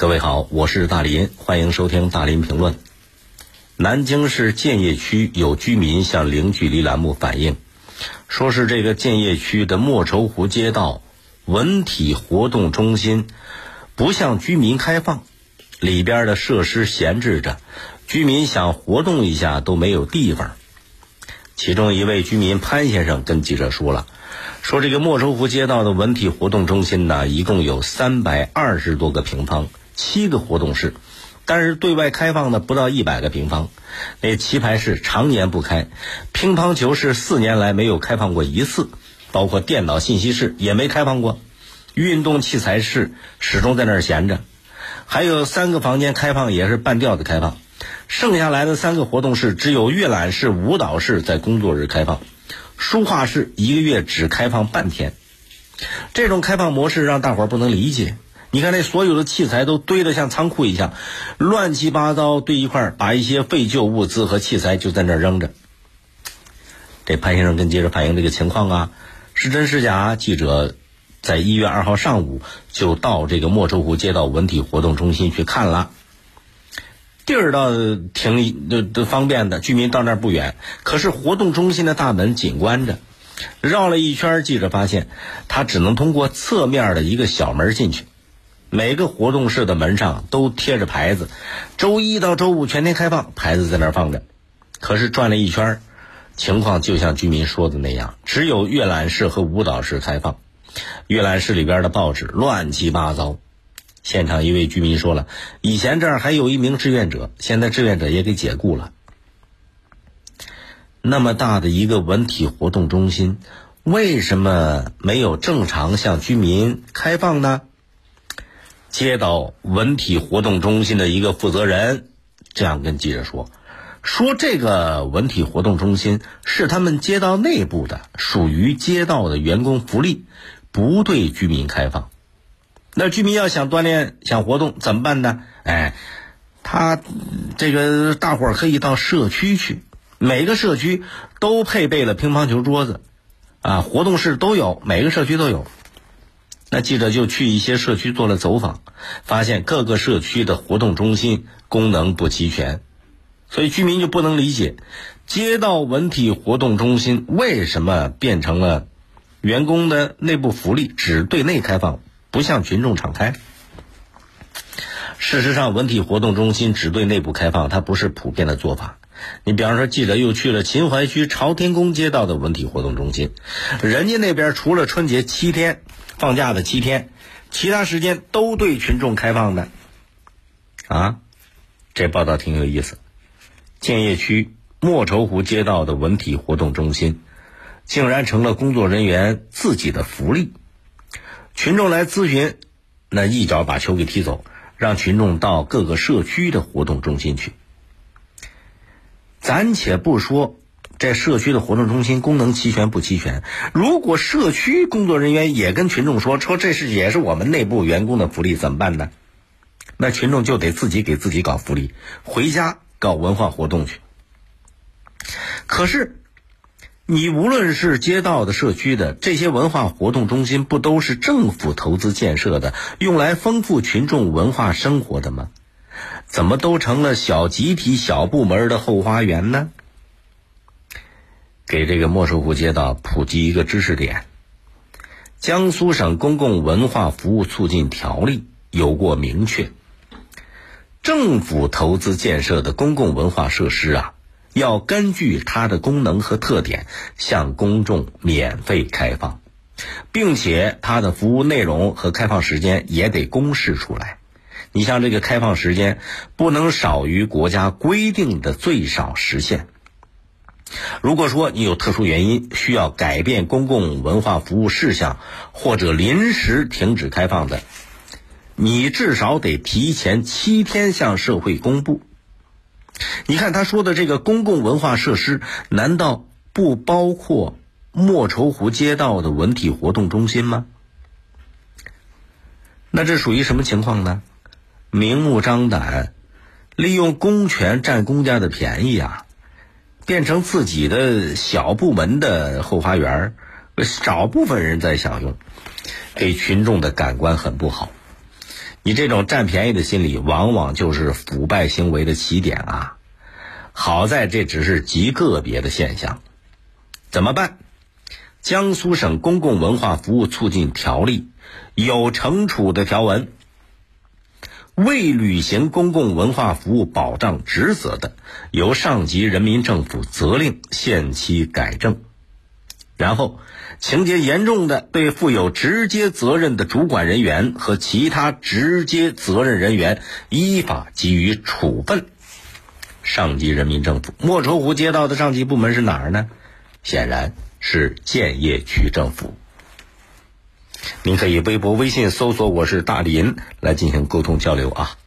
各位好，我是大林，欢迎收听大林评论。南京市建邺区有居民向零距离栏目反映，说是这个建邺区的莫愁湖街道文体活动中心不向居民开放，里边的设施闲置着，居民想活动一下都没有地方。其中一位居民潘先生跟记者说了。说这个莫愁湖街道的文体活动中心呢，一共有三百二十多个平方，七个活动室，但是对外开放的不到一百个平方。那棋牌室常年不开，乒乓球室四年来没有开放过一次，包括电脑信息室也没开放过，运动器材室始终在那儿闲着，还有三个房间开放也是半吊子开放，剩下来的三个活动室只有阅览室、舞蹈室在工作日开放。书画室一个月只开放半天，这种开放模式让大伙儿不能理解。你看，那所有的器材都堆得像仓库一样，乱七八糟堆一块儿，把一些废旧物资和器材就在那儿扔着。这潘先生跟记者反映这个情况啊，是真是假？记者在一月二号上午就到这个莫愁湖街道文体活动中心去看了。地儿倒挺都都方便的，居民到那儿不远。可是活动中心的大门紧关着，绕了一圈，记者发现他只能通过侧面的一个小门进去。每个活动室的门上都贴着牌子，周一到周五全天开放，牌子在那儿放着。可是转了一圈，情况就像居民说的那样，只有阅览室和舞蹈室开放。阅览室里边的报纸乱七八糟。现场一位居民说了：“以前这儿还有一名志愿者，现在志愿者也给解雇了。那么大的一个文体活动中心，为什么没有正常向居民开放呢？”街道文体活动中心的一个负责人这样跟记者说：“说这个文体活动中心是他们街道内部的，属于街道的员工福利，不对居民开放。”那居民要想锻炼、想活动怎么办呢？哎，他这个大伙儿可以到社区去，每个社区都配备了乒乓球桌子，啊，活动室都有，每个社区都有。那记者就去一些社区做了走访，发现各个社区的活动中心功能不齐全，所以居民就不能理解，街道文体活动中心为什么变成了员工的内部福利，只对内开放。不向群众敞开。事实上，文体活动中心只对内部开放，它不是普遍的做法。你比方说，记者又去了秦淮区朝天宫街道的文体活动中心，人家那边除了春节七天放假的七天，其他时间都对群众开放的。啊，这报道挺有意思。建邺区莫愁湖街道的文体活动中心，竟然成了工作人员自己的福利。群众来咨询，那一脚把球给踢走，让群众到各个社区的活动中心去。暂且不说这社区的活动中心功能齐全不齐全，如果社区工作人员也跟群众说说这是也是我们内部员工的福利，怎么办呢？那群众就得自己给自己搞福利，回家搞文化活动去。可是。你无论是街道的、社区的这些文化活动中心，不都是政府投资建设的，用来丰富群众文化生活的吗？怎么都成了小集体、小部门的后花园呢？给这个莫愁湖街道普及一个知识点：江苏省公共文化服务促进条例有过明确，政府投资建设的公共文化设施啊。要根据它的功能和特点向公众免费开放，并且它的服务内容和开放时间也得公示出来。你像这个开放时间不能少于国家规定的最少时限。如果说你有特殊原因需要改变公共文化服务事项或者临时停止开放的，你至少得提前七天向社会公布。你看他说的这个公共文化设施，难道不包括莫愁湖街道的文体活动中心吗？那这属于什么情况呢？明目张胆，利用公权占公家的便宜啊，变成自己的小部门的后花园，少部分人在享用，给群众的感官很不好。你这种占便宜的心理，往往就是腐败行为的起点啊！好在这只是极个别的现象，怎么办？江苏省公共文化服务促进条例有惩处的条文，未履行公共文化服务保障职责的，由上级人民政府责令限期改正，然后。情节严重的，对负有直接责任的主管人员和其他直接责任人员依法给予处分。上级人民政府莫愁湖街道的上级部门是哪儿呢？显然是建邺区政府。您可以微博、微信搜索“我是大林”来进行沟通交流啊。